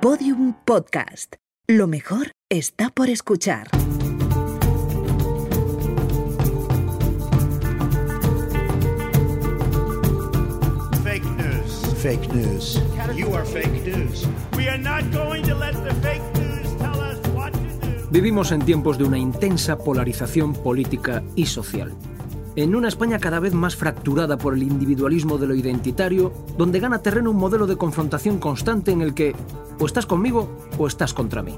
Podium Podcast. Lo mejor está por escuchar. Fake news. Fake news. You are fake news. We are not going to let the fake news tell us what to do. Vivimos en tiempos de una intensa polarización política y social. En una España cada vez más fracturada por el individualismo de lo identitario, donde gana terreno un modelo de confrontación constante en el que o estás conmigo o estás contra mí.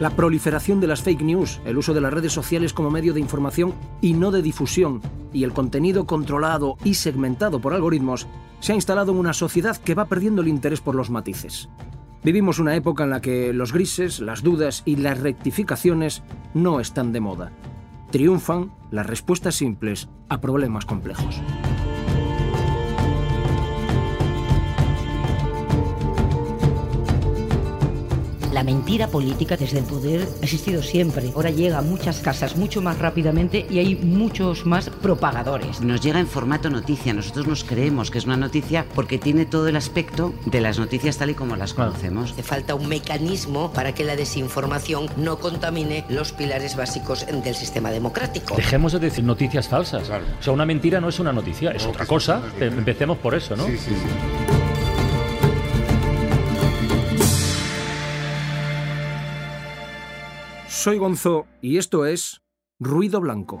La proliferación de las fake news, el uso de las redes sociales como medio de información y no de difusión, y el contenido controlado y segmentado por algoritmos, se ha instalado en una sociedad que va perdiendo el interés por los matices. Vivimos una época en la que los grises, las dudas y las rectificaciones no están de moda. Triunfan las respuestas simples a problemas complejos. La mentira política desde el poder ha existido siempre. Ahora llega a muchas casas mucho más rápidamente y hay muchos más propagadores. Nos llega en formato noticia. Nosotros nos creemos que es una noticia porque tiene todo el aspecto de las noticias tal y como las conocemos. Hace falta un mecanismo para que la desinformación no contamine los pilares básicos del sistema democrático. Dejemos de decir noticias falsas. O sea, una mentira no es una noticia, es otra cosa. Empecemos por eso, ¿no? Soy Gonzo y esto es Ruido Blanco.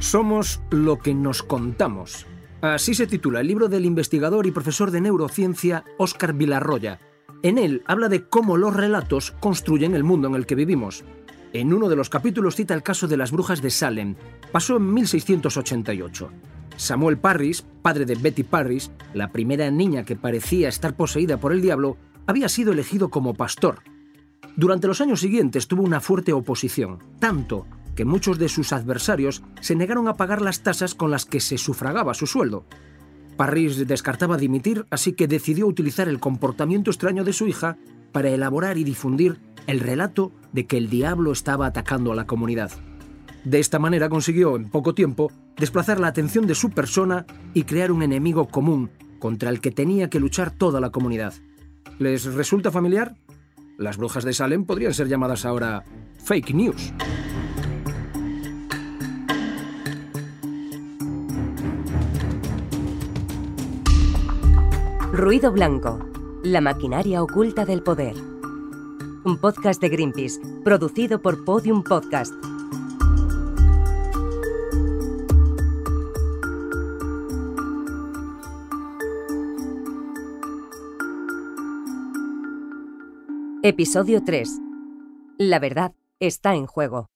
Somos lo que nos contamos. Así se titula el libro del investigador y profesor de neurociencia Óscar Vilarroya. En él habla de cómo los relatos construyen el mundo en el que vivimos. En uno de los capítulos cita el caso de las brujas de Salem. Pasó en 1688. Samuel Parris, padre de Betty Parris, la primera niña que parecía estar poseída por el diablo, había sido elegido como pastor. Durante los años siguientes tuvo una fuerte oposición, tanto que muchos de sus adversarios se negaron a pagar las tasas con las que se sufragaba su sueldo. Parris descartaba dimitir, así que decidió utilizar el comportamiento extraño de su hija para elaborar y difundir el relato de que el diablo estaba atacando a la comunidad. De esta manera consiguió, en poco tiempo, desplazar la atención de su persona y crear un enemigo común contra el que tenía que luchar toda la comunidad. ¿Les resulta familiar? Las brujas de Salem podrían ser llamadas ahora fake news. Ruido Blanco, la maquinaria oculta del poder. Un podcast de Greenpeace, producido por Podium Podcast. Episodio 3. La verdad está en juego.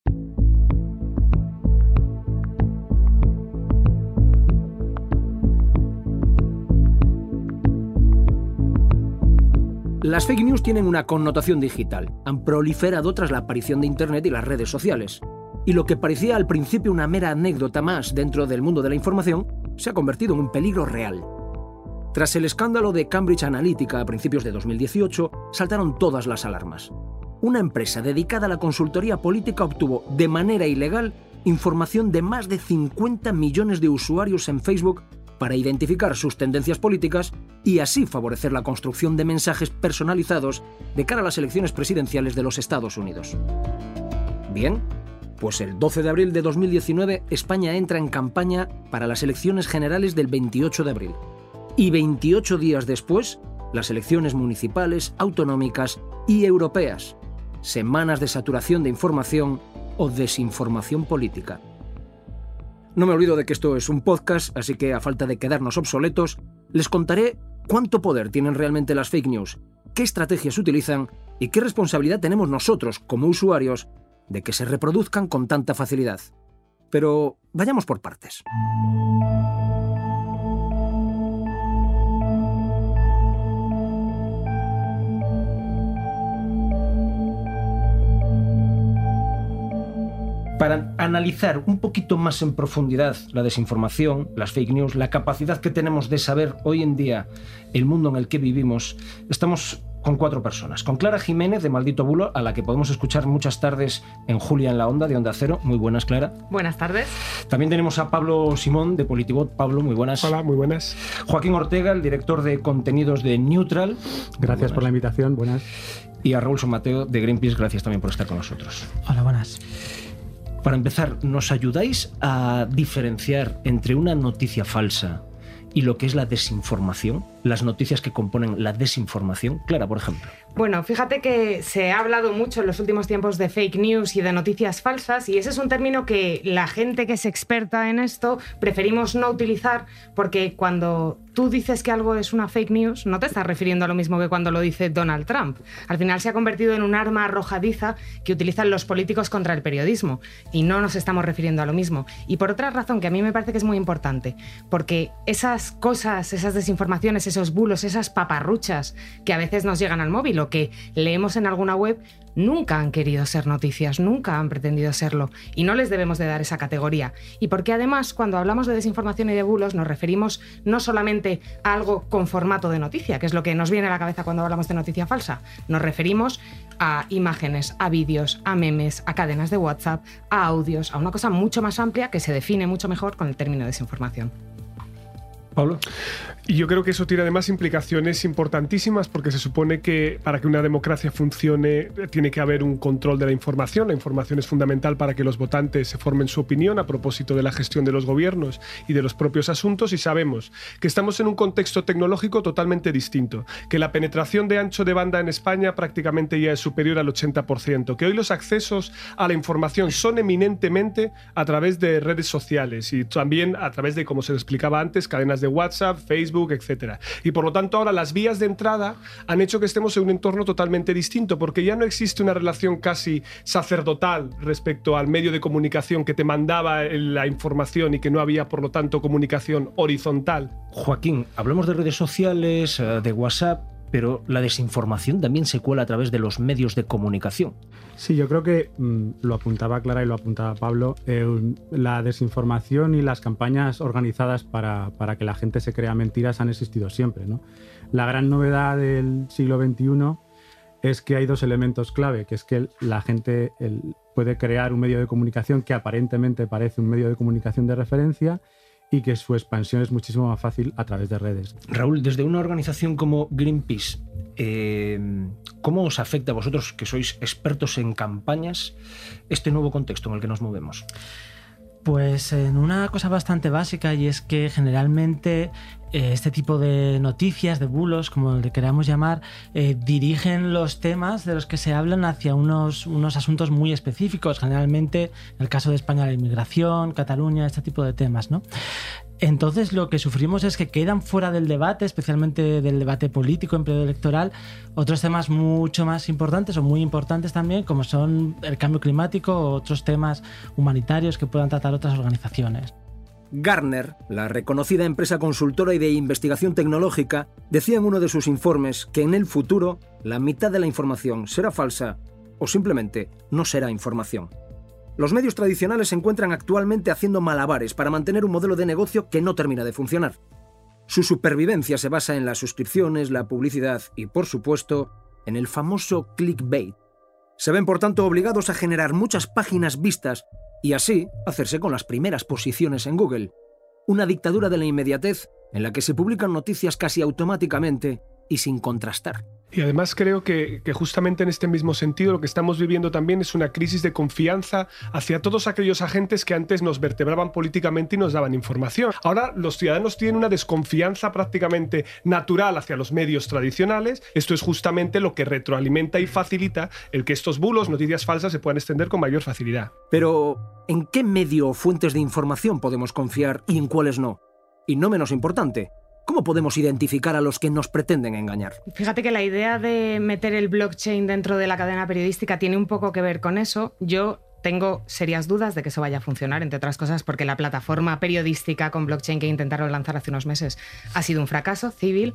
Las fake news tienen una connotación digital. Han proliferado tras la aparición de Internet y las redes sociales. Y lo que parecía al principio una mera anécdota más dentro del mundo de la información se ha convertido en un peligro real. Tras el escándalo de Cambridge Analytica a principios de 2018, saltaron todas las alarmas. Una empresa dedicada a la consultoría política obtuvo de manera ilegal información de más de 50 millones de usuarios en Facebook para identificar sus tendencias políticas y así favorecer la construcción de mensajes personalizados de cara a las elecciones presidenciales de los Estados Unidos. Bien, pues el 12 de abril de 2019 España entra en campaña para las elecciones generales del 28 de abril. Y 28 días después, las elecciones municipales, autonómicas y europeas. Semanas de saturación de información o desinformación política. No me olvido de que esto es un podcast, así que a falta de quedarnos obsoletos, les contaré cuánto poder tienen realmente las fake news, qué estrategias utilizan y qué responsabilidad tenemos nosotros como usuarios de que se reproduzcan con tanta facilidad. Pero vayamos por partes. Para analizar un poquito más en profundidad la desinformación, las fake news, la capacidad que tenemos de saber hoy en día el mundo en el que vivimos, estamos con cuatro personas. Con Clara Jiménez de Maldito Bulo, a la que podemos escuchar muchas tardes en Julia en la Onda de Onda Cero. Muy buenas, Clara. Buenas tardes. También tenemos a Pablo Simón de Politibot. Pablo, muy buenas. Hola, muy buenas. Joaquín Ortega, el director de contenidos de Neutral. Gracias por la invitación. Buenas. Y a Raúl Somateo de Greenpeace. Gracias también por estar con nosotros. Hola, buenas. Para empezar, ¿nos ayudáis a diferenciar entre una noticia falsa y lo que es la desinformación? Las noticias que componen la desinformación. Clara, por ejemplo. Bueno, fíjate que se ha hablado mucho en los últimos tiempos de fake news y de noticias falsas y ese es un término que la gente que es experta en esto preferimos no utilizar porque cuando tú dices que algo es una fake news no te estás refiriendo a lo mismo que cuando lo dice Donald Trump. Al final se ha convertido en un arma arrojadiza que utilizan los políticos contra el periodismo y no nos estamos refiriendo a lo mismo. Y por otra razón que a mí me parece que es muy importante, porque esas cosas, esas desinformaciones, esos bulos, esas paparruchas que a veces nos llegan al móvil que leemos en alguna web nunca han querido ser noticias, nunca han pretendido serlo y no les debemos de dar esa categoría. Y porque además cuando hablamos de desinformación y de bulos nos referimos no solamente a algo con formato de noticia, que es lo que nos viene a la cabeza cuando hablamos de noticia falsa, nos referimos a imágenes, a vídeos, a memes, a cadenas de WhatsApp, a audios, a una cosa mucho más amplia que se define mucho mejor con el término desinformación. Pablo. Y yo creo que eso tiene además implicaciones importantísimas porque se supone que para que una democracia funcione tiene que haber un control de la información. La información es fundamental para que los votantes se formen su opinión a propósito de la gestión de los gobiernos y de los propios asuntos y sabemos que estamos en un contexto tecnológico totalmente distinto, que la penetración de ancho de banda en España prácticamente ya es superior al 80%, que hoy los accesos a la información son eminentemente a través de redes sociales y también a través de, como se explicaba antes, cadenas de WhatsApp, Facebook, etcétera. Y por lo tanto ahora las vías de entrada han hecho que estemos en un entorno totalmente distinto, porque ya no existe una relación casi sacerdotal respecto al medio de comunicación que te mandaba la información y que no había por lo tanto comunicación horizontal. Joaquín, hablamos de redes sociales, eh, de WhatsApp, pero la desinformación también se cuela a través de los medios de comunicación. Sí, yo creo que mm, lo apuntaba Clara y lo apuntaba Pablo, eh, la desinformación y las campañas organizadas para, para, que la gente se crea mentiras han existido siempre. ¿no? La gran novedad del siglo XXI es que hay dos elementos clave, que es que la gente puede crear un medio de comunicación que aparentemente parece un medio de comunicación de referencia y que su expansión es muchísimo más fácil a través de redes. Raúl, desde una organización como Greenpeace, eh, ¿cómo os afecta a vosotros, que sois expertos en campañas, este nuevo contexto en el que nos movemos? Pues en una cosa bastante básica y es que generalmente este tipo de noticias, de bulos, como le queramos llamar, eh, dirigen los temas de los que se hablan hacia unos, unos asuntos muy específicos, generalmente en el caso de España la inmigración, Cataluña, este tipo de temas, ¿no? Entonces lo que sufrimos es que quedan fuera del debate, especialmente del debate político en periodo electoral, otros temas mucho más importantes o muy importantes también, como son el cambio climático o otros temas humanitarios que puedan tratar otras organizaciones. Gartner, la reconocida empresa consultora y de investigación tecnológica, decía en uno de sus informes que en el futuro la mitad de la información será falsa o simplemente no será información. Los medios tradicionales se encuentran actualmente haciendo malabares para mantener un modelo de negocio que no termina de funcionar. Su supervivencia se basa en las suscripciones, la publicidad y, por supuesto, en el famoso clickbait. Se ven, por tanto, obligados a generar muchas páginas vistas y así hacerse con las primeras posiciones en Google. Una dictadura de la inmediatez en la que se publican noticias casi automáticamente y sin contrastar. Y además creo que, justamente en este mismo sentido lo que estamos viviendo también es una crisis de confianza hacia todos aquellos agentes que antes nos vertebraban políticamente y nos daban información. Ahora los ciudadanos tienen una desconfianza prácticamente natural hacia los medios tradicionales. Esto es justamente lo que retroalimenta y facilita el que estos bulos, noticias falsas, se puedan extender con mayor facilidad. Pero, ¿en qué medio o fuentes de información podemos confiar y en cuáles no? Y no menos importante, ¿Cómo podemos identificar a los que nos pretenden engañar? Fíjate que la idea de meter el blockchain dentro de la cadena periodística tiene un poco que ver con eso. Yo tengo serias dudas de que eso vaya a funcionar, entre otras cosas porque la plataforma periodística con blockchain que intentaron lanzar hace unos meses ha sido un fracaso civil,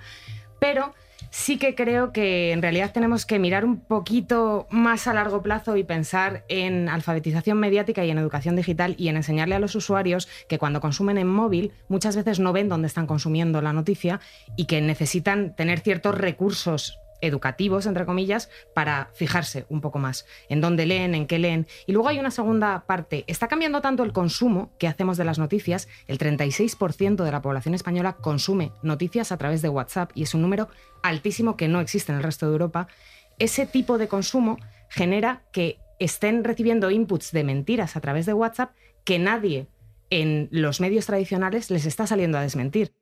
pero sí que creo que en realidad tenemos que mirar un poquito más a largo plazo y pensar en alfabetización mediática y en educación digital y en enseñarle a los usuarios que cuando consumen en móvil muchas veces no ven dónde están consumiendo la noticia y que necesitan tener ciertos recursos educativos, entre comillas, para fijarse un poco más en dónde leen, en qué leen. Y luego hay una segunda parte. Está cambiando tanto el consumo que hacemos de las noticias. El 36% de la población española consume noticias a través de WhatsApp y es un número altísimo que no existe en el resto de Europa. Ese tipo de consumo genera que estén recibiendo inputs de mentiras a través de WhatsApp que nadie en los medios tradicionales les está saliendo a desmentir.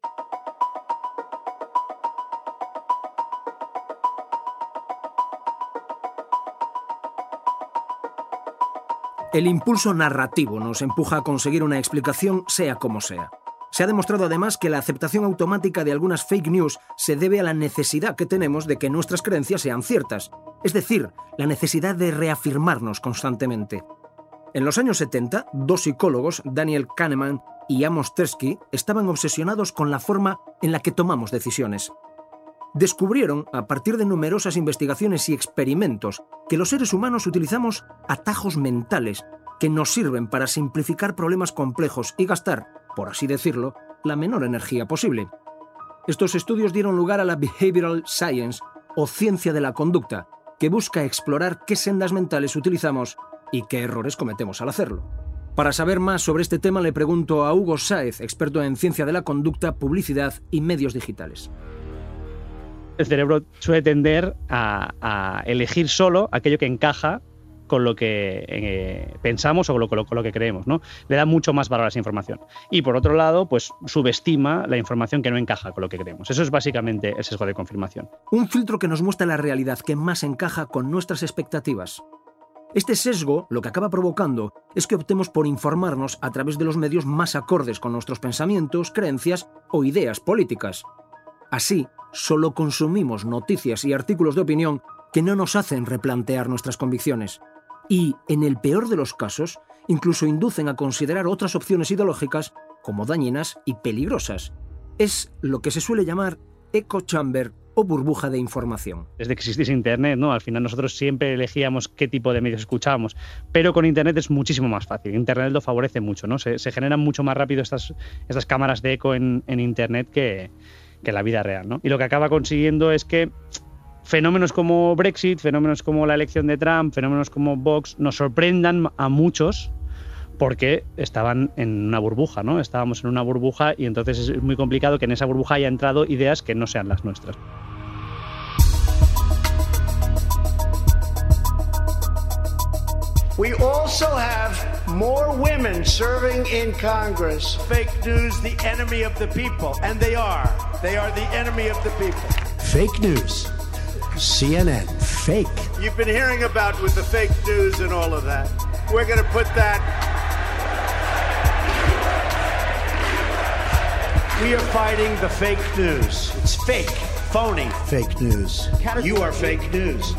El impulso narrativo nos empuja a conseguir una explicación sea como sea. Se ha demostrado además que la aceptación automática de algunas fake news se debe a la necesidad que tenemos de que nuestras creencias sean ciertas, es decir, la necesidad de reafirmarnos constantemente. En los años 70, dos psicólogos, Daniel Kahneman y Amos Tversky, estaban obsesionados con la forma en la que tomamos decisiones. Descubrieron, a partir de numerosas investigaciones y experimentos, que los seres humanos utilizamos atajos mentales que nos sirven para simplificar problemas complejos y gastar, por así decirlo, la menor energía posible. Estos estudios dieron lugar a la Behavioral Science, o ciencia de la conducta, que busca explorar qué sendas mentales utilizamos y qué errores cometemos al hacerlo. Para saber más sobre este tema le pregunto a Hugo Sáez, experto en ciencia de la conducta, publicidad y medios digitales. El cerebro suele tender a, elegir solo aquello que encaja con lo que eh, pensamos o con lo, con lo, que creemos, ¿no? Le da mucho más valor a esa información. Y por otro lado, pues subestima la información que no encaja con lo que creemos. Eso es básicamente el sesgo de confirmación. Un filtro que nos muestra la realidad que más encaja con nuestras expectativas. Este sesgo lo que acaba provocando es que optemos por informarnos a través de los medios más acordes con nuestros pensamientos, creencias o ideas políticas. Así, solo consumimos noticias y artículos de opinión que no nos hacen replantear nuestras convicciones. Y, en el peor de los casos, incluso inducen a considerar otras opciones ideológicas como dañinas y peligrosas. Es lo que se suele llamar echo chamber o burbuja de información. Desde que existiese Internet, ¿no? Al final nosotros siempre elegíamos qué tipo de medios escuchábamos, pero con Internet es muchísimo más fácil. Internet lo favorece mucho, ¿no? Se, generan mucho más rápido estas, estas cámaras de eco en, Internet que, que la vida real, ¿no? Y lo que acaba consiguiendo es que fenómenos como Brexit, fenómenos como la elección de Trump, fenómenos como Vox nos sorprendan a muchos porque estaban en una burbuja, ¿no? Estábamos en una burbuja y entonces es muy complicado que en esa burbuja haya entrado ideas que no sean las nuestras. We also have more women serving in Congress. Fake news, the enemy of the people. And they are. They are the enemy of the people. Fake news. CNN. Fake. You've been hearing about with the fake news and all of that. We're going to put that We are fighting the fake news. It's fake, phony. Fake news. You are fake news.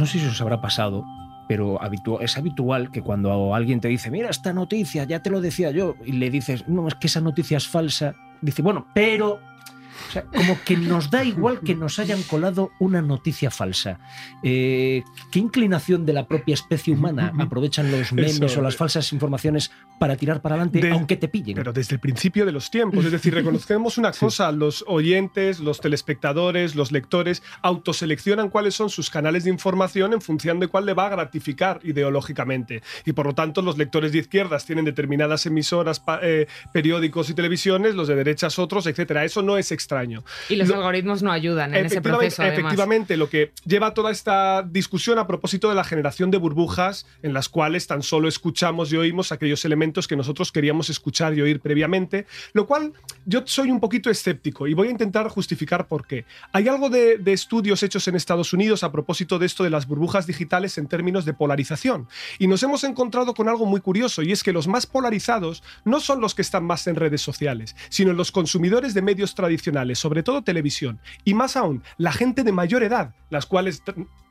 No sé si os habrá pasado, pero es habitual que cuando alguien te dice, mira esta noticia, ya te lo decía yo, y le dices, no, es que esa noticia es falsa, dice, bueno, pero o sea, como que nos da igual que nos hayan colado una noticia falsa. Eh, ¿Qué inclinación de la propia especie humana aprovechan los memes o las falsas informaciones para tirar para adelante, aunque te pillen? Pero desde el principio de los tiempos. Es decir, reconocemos una cosa: los oyentes, los telespectadores, los lectores autoseleccionan cuáles son sus canales de información en función de cuál le va a gratificar ideológicamente. Y por lo tanto, los lectores de izquierdas tienen determinadas emisoras, eh, periódicos y televisiones, los de derechas otros, etcétera. Eso no es extraño y los algoritmos no ayudan en ese proceso. Efectivamente, lo que lleva toda esta discusión a propósito de la generación de burbujas en las cuales tan solo escuchamos y oímos aquellos elementos que nosotros queríamos escuchar y oír previamente, lo cual yo soy un poquito escéptico y voy a intentar justificar por qué. Hay algo de, de estudios hechos en Estados Unidos a propósito de esto de las burbujas digitales en términos de polarización. Y nos hemos encontrado con algo muy curioso y es que los más polarizados no son los que están más en redes sociales, sino los consumidores de medios tradicionales sobre todo televisión, y más aún, la gente de mayor edad, las cuales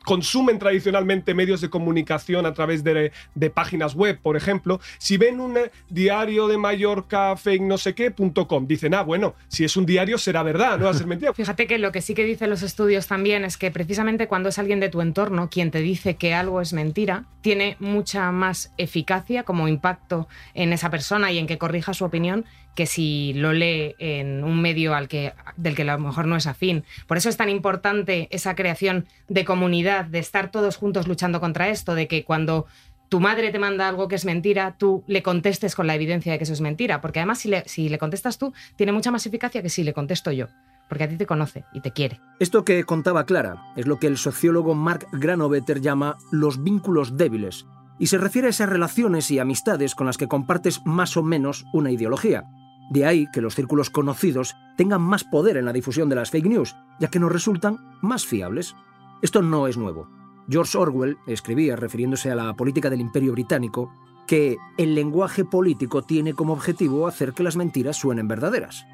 consumen tradicionalmente medios de comunicación a través de, páginas web, por ejemplo, si ven un eh, diario de Mallorca, fake no sé qué.com, dicen, ah, bueno, si es un diario será verdad, no va a ser mentira. Fíjate que lo que sí que dicen los estudios también es que precisamente cuando es alguien de tu entorno quien te dice que algo es mentira, tiene mucha más eficacia como impacto en esa persona y en que corrija su opinión que si lo lee en un medio al que, del que a lo mejor no es afín. Por eso es tan importante esa creación de comunidad, de estar todos juntos luchando contra esto, de que cuando tu madre te manda algo que es mentira, tú le contestes con la evidencia de que eso es mentira. Porque además, si le, si le contestas tú, tiene mucha más eficacia que si le contesto yo. Porque a ti te conoce y te quiere. Esto que contaba Clara es lo que el sociólogo Mark Granovetter llama los vínculos débiles, y se refiere a esas relaciones y amistades con las que compartes más o menos una ideología. De ahí que los círculos conocidos tengan más poder en la difusión de las fake news, ya que nos resultan más fiables. Esto no es nuevo. George Orwell escribía, refiriéndose a la política del Imperio Británico, que el lenguaje político tiene como objetivo hacer que las mentiras suenen verdaderas.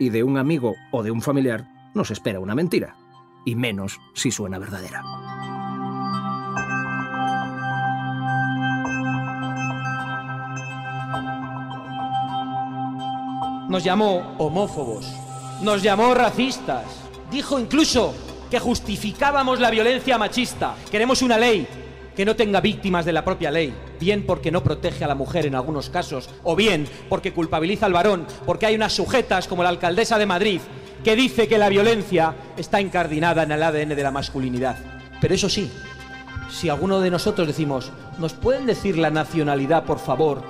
Y de un amigo o de un familiar no se espera una mentira, y menos si suena verdadera. Nos llamó homófobos, nos llamó racistas, dijo incluso que justificábamos la violencia machista. Queremos una ley que no tenga víctimas de la propia ley, bien porque no protege a la mujer en algunos casos, o bien porque culpabiliza al varón, porque hay unas sujetas como la alcaldesa de Madrid que dice que la violencia está incardinada en el ADN de la masculinidad. Pero eso sí, si alguno de nosotros decimos, ¿nos pueden decir la nacionalidad, por favor,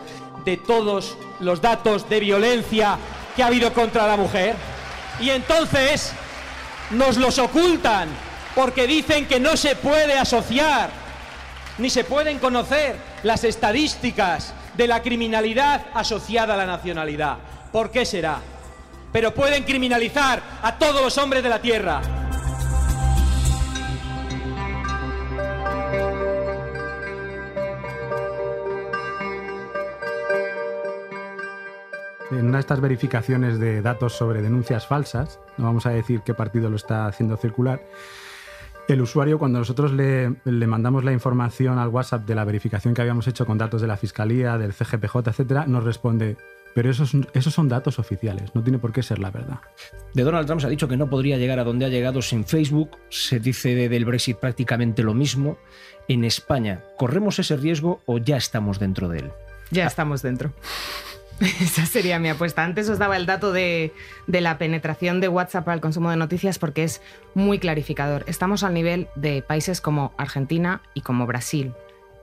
de todos los datos de violencia que ha habido contra la mujer? Y entonces nos los ocultan porque dicen que no se puede asociar ni se pueden conocer las estadísticas de la criminalidad asociada a la nacionalidad. ¿Por qué será? Pero pueden criminalizar a todos los hombres de la tierra. En una de estas verificaciones de datos sobre denuncias falsas, no vamos a decir qué partido lo está haciendo circular, el usuario, cuando nosotros le, le, mandamos la información al WhatsApp de la verificación que habíamos hecho con datos de la Fiscalía, del CGPJ, etcétera, nos responde. Pero esos, esos son datos oficiales, no tiene por qué ser la verdad. De Donald Trump se ha dicho que no podría llegar a donde ha llegado sin Facebook. Se dice de, del Brexit prácticamente lo mismo. En España, ¿corremos ese riesgo o ya estamos dentro de él? Ya estamos dentro. Esa sería mi apuesta. Antes os daba el dato de, de, la penetración de WhatsApp el consumo de noticias porque es muy clarificador. Estamos al nivel de países como Argentina y como Brasil.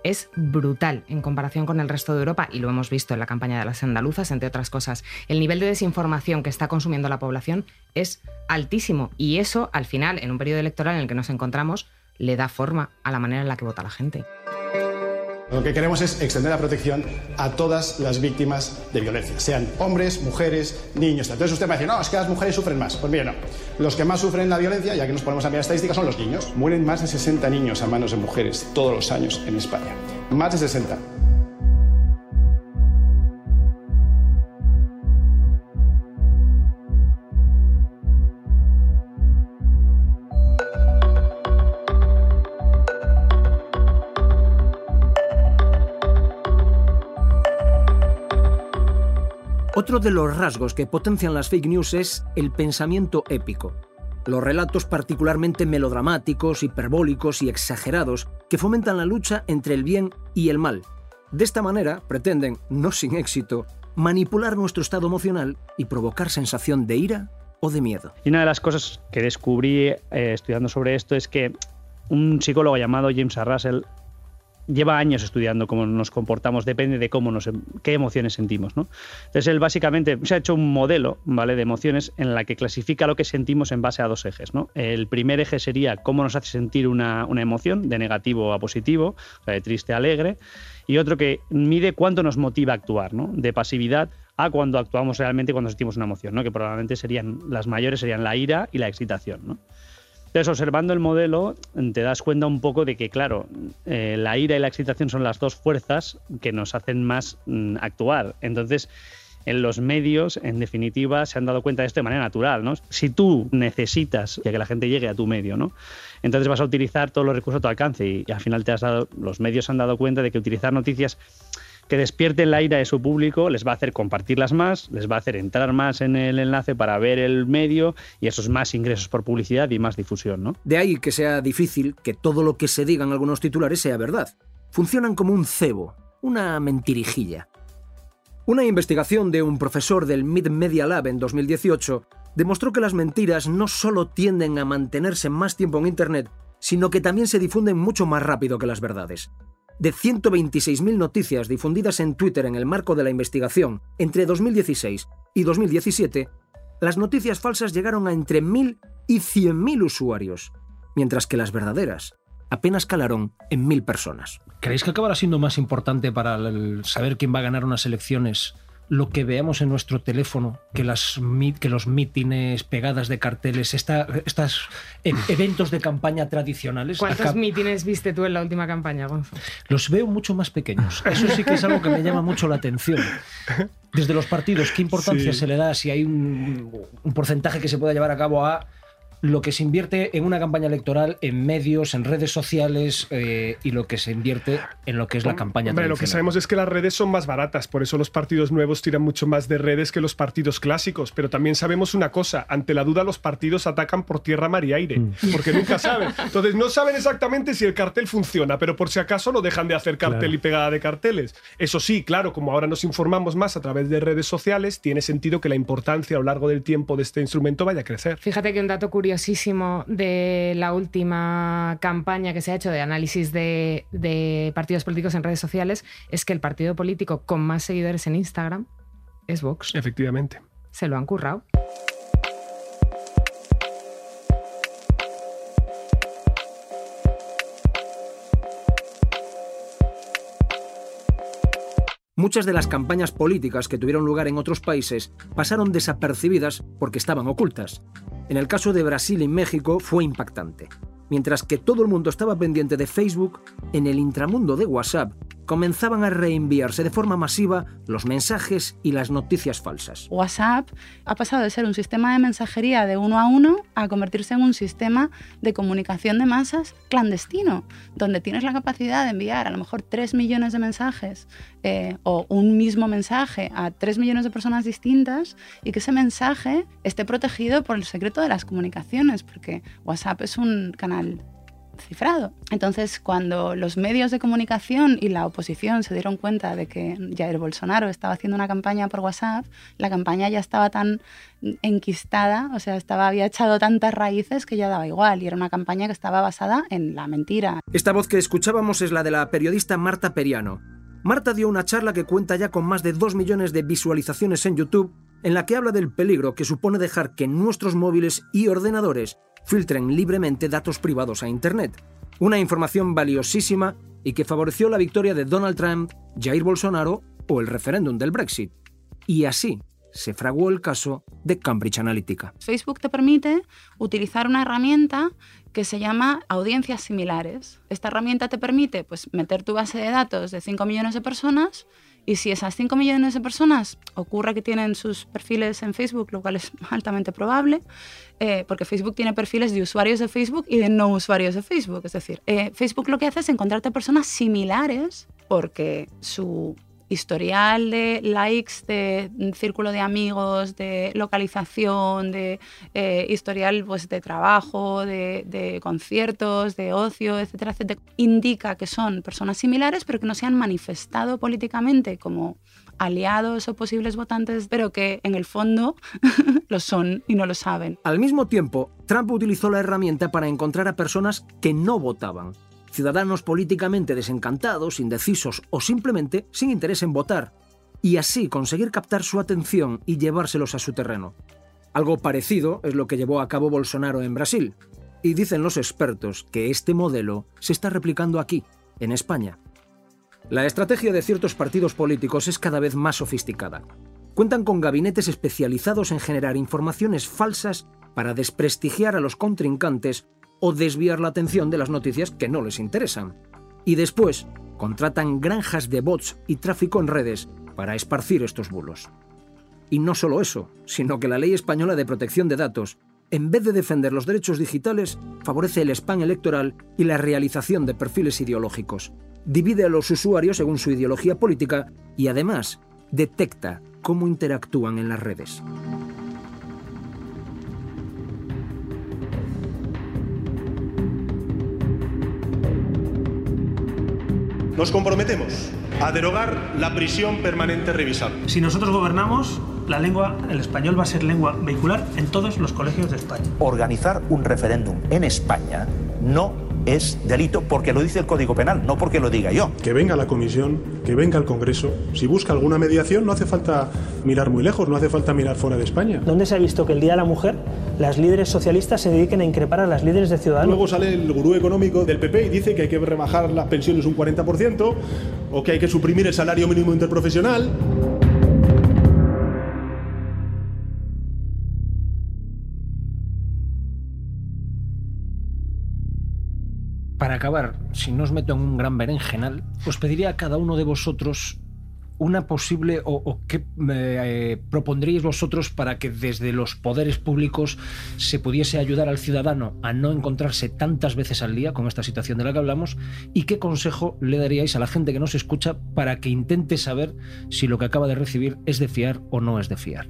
Es brutal en comparación con el resto de Europa y lo hemos visto en la campaña de las andaluzas, entre otras cosas. El nivel de desinformación que está consumiendo la población es altísimo y eso, al final, en un periodo electoral en el que nos encontramos, le da forma a la manera en la que vota la gente. Lo que queremos es extender la protección a todas las víctimas de violencia, sean hombres, mujeres, niños. Entonces usted me dice, no, es que las mujeres sufren más. Pues mire, no. Los que más sufren la violencia, ya que nos ponemos a mirar estadísticas, son los niños. Mueren más de 60 niños a manos de mujeres todos los años en España. Más de 60. Otro de los rasgos que potencian las fake news es el pensamiento épico. Los relatos particularmente melodramáticos, hiperbólicos y exagerados que fomentan la lucha entre el bien y el mal. De esta manera pretenden, no sin éxito, manipular nuestro estado emocional y provocar sensación de ira o de miedo. Y una de las cosas que descubrí eh, estudiando sobre esto es que un psicólogo llamado James A. Russell lleva años estudiando cómo nos comportamos, depende de cómo nos, qué emociones sentimos. ¿no? Entonces él básicamente se ha hecho un modelo ¿vale? de emociones en la que clasifica lo que sentimos en base a dos ejes. ¿no? El primer eje sería cómo nos hace sentir una, una emoción, de negativo a positivo, de triste a alegre, y otro que mide cuánto nos motiva a actuar, ¿no? de pasividad a cuando actuamos realmente cuando sentimos una emoción, ¿no? que probablemente serían las mayores serían la ira y la excitación. ¿no? Entonces, observando el modelo, te das cuenta un poco de que, claro, eh, la ira y la excitación son las dos fuerzas que nos hacen más mm, actuar. Entonces, en los medios, en definitiva, se han dado cuenta de esto de manera natural. ¿no? Si tú necesitas que la gente llegue a tu medio, ¿no? entonces vas a utilizar todos los recursos a tu alcance y, al final te has dado, los medios se han dado cuenta de que utilizar noticias que despierten la ira de su público les va a hacer compartirlas más, les va a hacer entrar más en el enlace para ver el medio y esos más ingresos por publicidad y más difusión, ¿no? De ahí que sea difícil que todo lo que se diga en algunos titulares sea verdad. Funcionan como un cebo, una mentirijilla. Una investigación de un profesor del Mid Media Lab en 2018 demostró que las mentiras no solo tienden a mantenerse más tiempo en Internet, sino que también se difunden mucho más rápido que las verdades. De 126.000 noticias difundidas en Twitter en el marco de la investigación entre 2016 y 2017, las noticias falsas llegaron a entre 1.000 y 100.000 usuarios, mientras que las verdaderas apenas calaron en 1.000 personas. ¿Creéis que acabará siendo más importante para saber quién va a ganar unas elecciones lo que veamos en nuestro teléfono que, las, que los mítines, pegadas de carteles, estos e, eventos de campaña tradicionales. ¿Cuántos mítines viste tú en la última campaña, Gonzo? Los veo mucho más pequeños. Eso sí que es algo que me llama mucho la atención. Desde los partidos, ¿qué importancia se le da si hay un, un porcentaje que se pueda llevar a cabo a lo que se invierte en una campaña electoral en medios, en redes sociales eh, y lo que se invierte en lo que es la campaña Hombre, Lo que sabemos es que las redes son más baratas, por eso los partidos nuevos tiran mucho más de redes que los partidos clásicos. Pero también sabemos una cosa: ante la duda, los partidos atacan por tierra, mar y aire, mm. porque nunca saben. Entonces, no saben exactamente si el cartel funciona, pero por si acaso no dejan de hacer cartel y pegada de carteles. Eso sí, claro, como ahora nos informamos más a través de redes sociales, tiene sentido que la importancia a lo largo del tiempo de este instrumento vaya a crecer. Fíjate que un dato curioso curiosísimo de la última campaña que se ha hecho de análisis de, de partidos políticos en redes sociales es que el partido político con más seguidores en Instagram es Vox. Efectivamente. Se lo han currado. Muchas de las campañas políticas que tuvieron lugar en otros países pasaron desapercibidas porque estaban ocultas. En el caso de Brasil y México fue impactante. Mientras que todo el mundo estaba pendiente de Facebook, en el intramundo de WhatsApp comenzaban a reenviarse de forma masiva los mensajes y las noticias falsas. WhatsApp ha pasado de ser un sistema de mensajería de uno a uno a convertirse en un sistema de comunicación de masas clandestino, donde tienes la capacidad de enviar a lo mejor 3 millones de mensajes eh, o un mismo mensaje a 3 millones de personas distintas y que ese mensaje esté protegido por el secreto de las comunicaciones, porque WhatsApp es un canal cifrado. Entonces, cuando los medios de comunicación y la oposición se dieron cuenta de que Jair Bolsonaro estaba haciendo una campaña por WhatsApp, la campaña ya estaba tan enquistada, o sea, estaba, había echado tantas raíces que ya daba igual, y era una campaña que estaba basada en la mentira. Esta voz que escuchábamos es la de la periodista Marta Periano. Marta dio una charla que cuenta ya con más de 2 millones de visualizaciones en YouTube, en la que habla del peligro que supone dejar que nuestros móviles y ordenadores filtren libremente datos privados a Internet. Una información valiosísima y que favoreció la victoria de Donald Trump, Jair Bolsonaro o el referéndum del Brexit. Y así se fraguó el caso de Cambridge Analytica. Facebook te permite utilizar una herramienta que se llama audiencias similares. Esta herramienta te permite pues, meter tu base de datos de 5 millones de personas y si esas 5 millones de personas ocurre que tienen sus perfiles en Facebook, lo cual es altamente probable, eh, porque Facebook tiene perfiles de usuarios de Facebook y de no usuarios de Facebook. Es decir, eh, Facebook lo que hace es encontrarte personas similares porque su historial de likes, de círculo de amigos, de localización, de eh, historial pues, de trabajo, de, conciertos, de ocio, etcétera, etcétera, indica que son personas similares, pero que no se han manifestado políticamente como aliados o posibles votantes, pero que en el fondo lo son y no lo saben. Al mismo tiempo, Trump utilizó la herramienta para encontrar a personas que no votaban ciudadanos políticamente desencantados, indecisos o simplemente sin interés en votar, y así conseguir captar su atención y llevárselos a su terreno. Algo parecido es lo que llevó a cabo Bolsonaro en Brasil, y dicen los expertos que este modelo se está replicando aquí, en España. La estrategia de ciertos partidos políticos es cada vez más sofisticada. Cuentan con gabinetes especializados en generar informaciones falsas para desprestigiar a los contrincantes o desviar la atención de las noticias que no les interesan. Y después, contratan granjas de bots y tráfico en redes para esparcir estos bulos. Y no solo eso, sino que la ley española de protección de datos, en vez de defender los derechos digitales, favorece el spam electoral y la realización de perfiles ideológicos. Divide a los usuarios según su ideología política y además detecta cómo interactúan en las redes. Nos comprometemos a derogar la prisión permanente revisable. Si nosotros gobernamos, la lengua, el español va a ser lengua vehicular en todos los colegios de España. Organizar un referéndum en España no es delito porque lo dice el Código Penal, no porque lo diga yo. Que venga la comisión, que venga el Congreso. Si busca alguna mediación, no hace falta mirar muy lejos, no hace falta mirar fuera de España. ¿Dónde se ha visto que el Día de la Mujer las líderes socialistas se dediquen a increpar a las líderes de Ciudadanos? Luego sale el gurú económico del PP y dice que hay que rebajar las pensiones un 40% o que hay que suprimir el salario mínimo interprofesional. Para acabar, si no os meto en un gran berenjenal, os pediría a cada uno de vosotros una posible o, qué eh, propondríais vosotros para que desde los poderes públicos se pudiese ayudar al ciudadano a no encontrarse tantas veces al día con esta situación de la que hablamos y qué consejo le daríais a la gente que nos escucha para que intente saber si lo que acaba de recibir es de fiar o no es de fiar.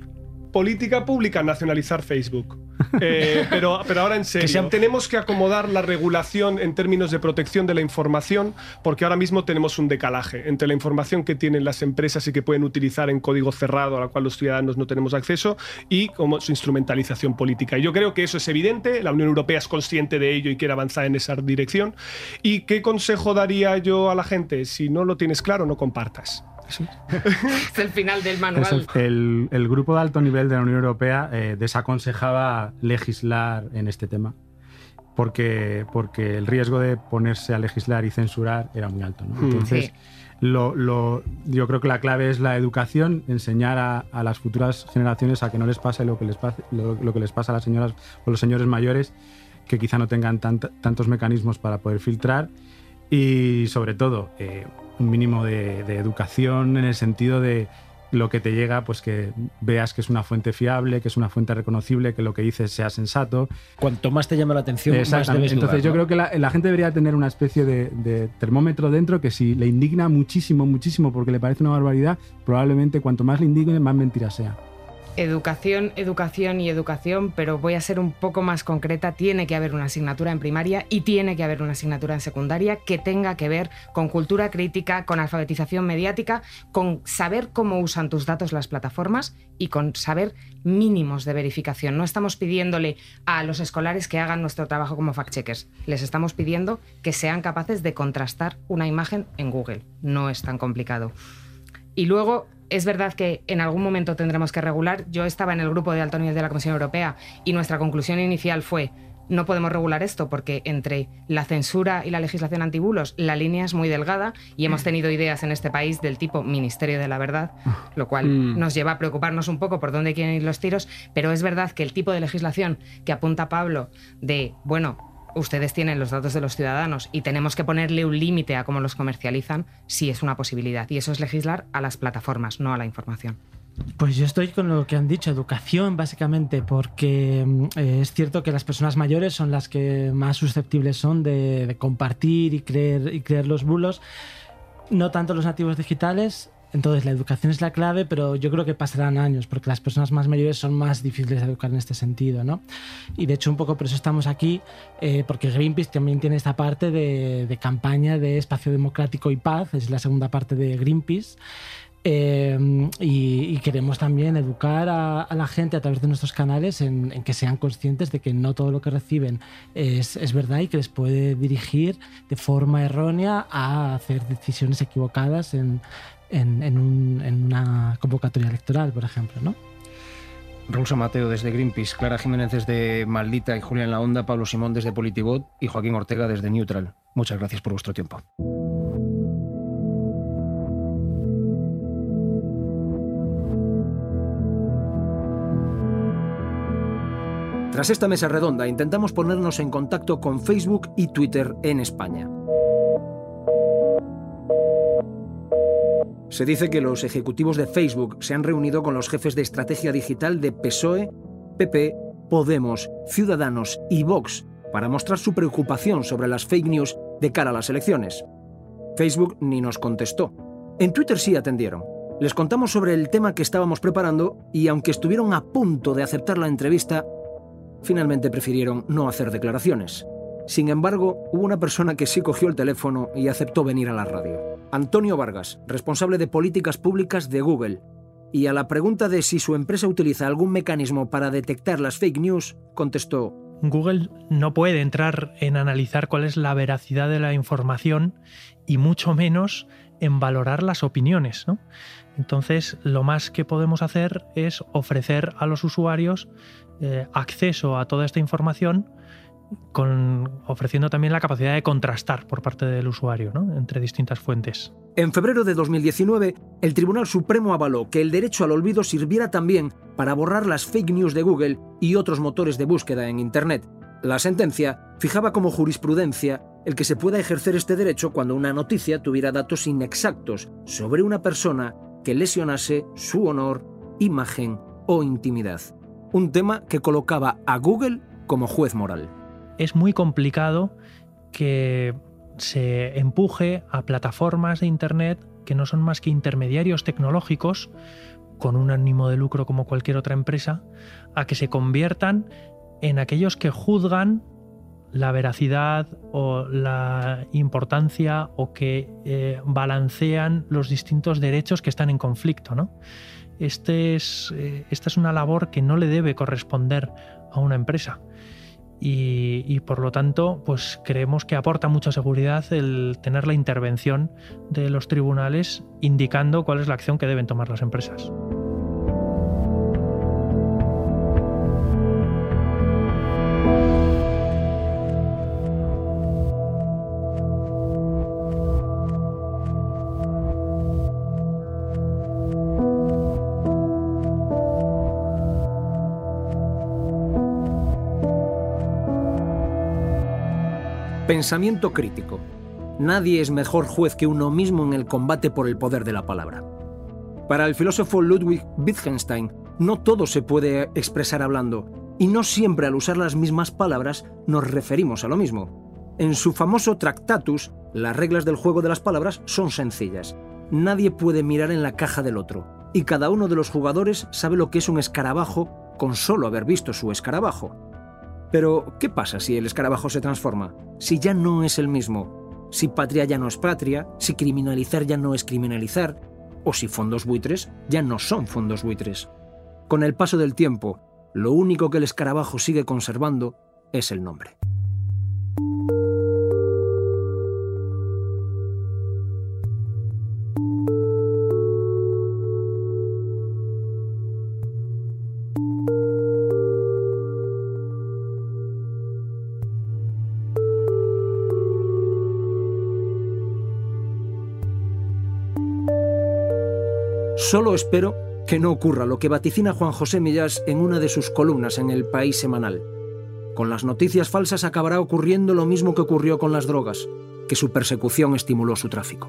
política pública nacionalizar Facebook. Eh, pero, pero ahora en serio, tenemos que acomodar la regulación en términos de protección de la información, porque ahora mismo tenemos un decalaje entre la información que tienen las empresas y que pueden utilizar en código cerrado, a la cual los ciudadanos no tenemos acceso, y como su instrumentalización política. Y yo creo que eso es evidente, la Unión Europea es consciente de ello y quiere avanzar en esa dirección. ¿Y qué consejo daría yo a la gente? Si no lo tienes claro, no compartas. Es el final del manual. el, el grupo de alto nivel de la Unión Europea eh, desaconsejaba legislar en este tema porque, porque el riesgo de ponerse a legislar y censurar era muy alto. ¿no? Hmm. Entonces, Sí. lo, lo- yo creo que la clave es la educación, enseñar a, a las futuras generaciones a que no les pase lo que les, pase- lo, lo que les pasa a las señoras o los señores mayores, que quizá no tengan tant- tantos mecanismos para poder filtrar y sobre todo eh, un mínimo de, de educación en el sentido de lo que te llega, pues que veas que es una fuente fiable, que es una fuente reconocible, que lo que dices sea sensato. Cuanto más te llama la atención, más debes Entonces yo ¿no? creo que la, la gente debería tener una especie de, de termómetro dentro que si le indigna muchísimo, muchísimo porque le parece una barbaridad, probablemente cuanto más le indigne, más mentira sea. Educación, educación y educación, pero voy a ser un poco más concreta. Tiene que haber una asignatura en primaria y tiene que haber una asignatura en secundaria que tenga que ver con cultura crítica, con alfabetización mediática, con saber cómo usan tus datos las plataformas y con saber mínimos de verificación. No estamos pidiéndole a los escolares que hagan nuestro trabajo como fact-checkers. Les estamos pidiendo que sean capaces de contrastar una imagen en Google. No es tan complicado. Y luego, es verdad que en algún momento tendremos que regular. Yo estaba en el grupo de alto nivel de la Comisión Europea y nuestra conclusión inicial fue no podemos regular esto porque entre la censura y la legislación antibulos la línea es muy delgada y hemos tenido ideas en este país del tipo Ministerio de la Verdad, lo cual Mm. nos lleva a preocuparnos un poco por dónde quieren ir los tiros, pero es verdad que el tipo de legislación que apunta Pablo de, bueno, ustedes tienen los datos de los ciudadanos y tenemos que ponerle un límite a cómo los comercializan, sí es una posibilidad. Y eso es legislar a las plataformas, no a la información. Pues yo estoy con lo que han dicho, educación básicamente, porque mm, eh, es cierto que las personas mayores son las que más susceptibles son de, de compartir y creer, y creer los bulos, no tanto los nativos digitales. Entonces la educación es la clave, pero yo creo que pasarán años, porque las personas más mayores son más difíciles de educar en este sentido, ¿no? Y de hecho un poco por eso estamos aquí, eh, porque Greenpeace también tiene esta parte de, de campaña de espacio democrático y paz, es la segunda parte de Greenpeace. Eh, y, queremos también educar a, la gente a través de nuestros canales en, que sean conscientes de que no todo lo que reciben es, verdad y que les puede dirigir de forma errónea a hacer decisiones equivocadas en, en una convocatoria electoral, por ejemplo, ¿no? Rosa Mateo desde Greenpeace, Clara Jiménez desde Maldita y Julián La Onda, Pablo Simón desde Politibot y Joaquín Ortega desde Neutral. Muchas gracias por vuestro tiempo. Tras esta mesa redonda, intentamos ponernos en contacto con Facebook y Twitter en España. Se dice que los ejecutivos de Facebook se han reunido con los jefes de estrategia digital de PSOE, PP, Podemos, Ciudadanos y Vox para mostrar su preocupación sobre las fake news de cara a las elecciones. Facebook ni nos contestó. En Twitter sí atendieron. Les contamos sobre el tema que estábamos preparando y aunque estuvieron a punto de aceptar la entrevista, finalmente prefirieron no hacer declaraciones. Sin embargo, hubo una persona que sí cogió el teléfono y aceptó venir a la radio. Antonio Vargas, responsable de políticas públicas de Google. Y a la pregunta de si su empresa utiliza algún mecanismo para detectar las fake news, contestó, Google no puede entrar en analizar cuál es la veracidad de la información y mucho menos en valorar las opiniones. Entonces, lo más que podemos hacer es ofrecer a los usuarios eh, acceso a toda esta información con, ofreciendo también la capacidad de contrastar por parte del usuario entre distintas fuentes. En febrero de 2019, el Tribunal Supremo avaló que el derecho al olvido sirviera también para borrar las fake news de Google y otros motores de búsqueda en Internet. La sentencia fijaba como jurisprudencia el que se pueda ejercer este derecho cuando una noticia tuviera datos inexactos sobre una persona que lesionase su honor, imagen o intimidad. Un tema que colocaba a Google como juez moral es muy complicado que se empuje a plataformas de Internet que no son más que intermediarios tecnológicos con un ánimo de lucro como cualquier otra empresa, a que se conviertan en aquellos que juzgan la veracidad o la importancia o que eh, balancean los distintos derechos que están en conflicto. ¿no? Este es, eh, esta es una labor que no le debe corresponder a una empresa y, por lo tanto pues creemos que aporta mucha seguridad el tener la intervención de los tribunales indicando cuál es la acción que deben tomar las empresas. Pensamiento crítico. Nadie es mejor juez que uno mismo en el combate por el poder de la palabra. Para el filósofo Ludwig Wittgenstein, no todo se puede expresar hablando, y no siempre al usar las mismas palabras nos referimos a lo mismo. En su famoso Tractatus, las reglas del juego de las palabras son sencillas. Nadie puede mirar en la caja del otro, y cada uno de los jugadores sabe lo que es un escarabajo con solo haber visto su escarabajo. Pero, ¿qué pasa si el escarabajo se transforma? Si ya no es el mismo. Si patria ya no es patria, si criminalizar ya no es criminalizar, o si fondos buitres ya no son fondos buitres. Con el paso del tiempo, lo único que el escarabajo sigue conservando es el nombre. Solo espero que no ocurra lo que vaticina Juan José Millás en una de sus columnas en El País Semanal. Con las noticias falsas acabará ocurriendo lo mismo que ocurrió con las drogas, que su persecución estimuló su tráfico.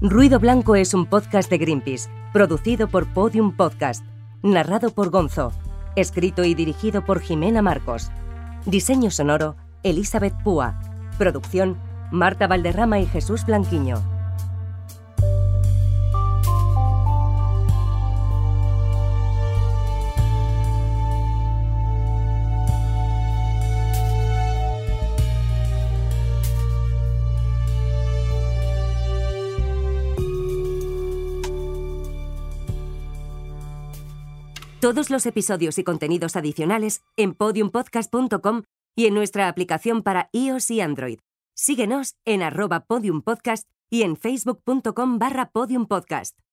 Ruido Blanco es un podcast de Greenpeace, producido por Podium Podcast, narrado por Gonzo Escrito y dirigido por Jimena Marcos. Diseño sonoro, Elizabeth Púa. Producción, Marta Valderrama y Jesús Blanquiño. Todos los episodios y contenidos adicionales en podiumpodcast.com y en nuestra aplicación para iOS y Android. Síguenos en arroba podiumpodcast y en facebook.com barra podiumpodcast.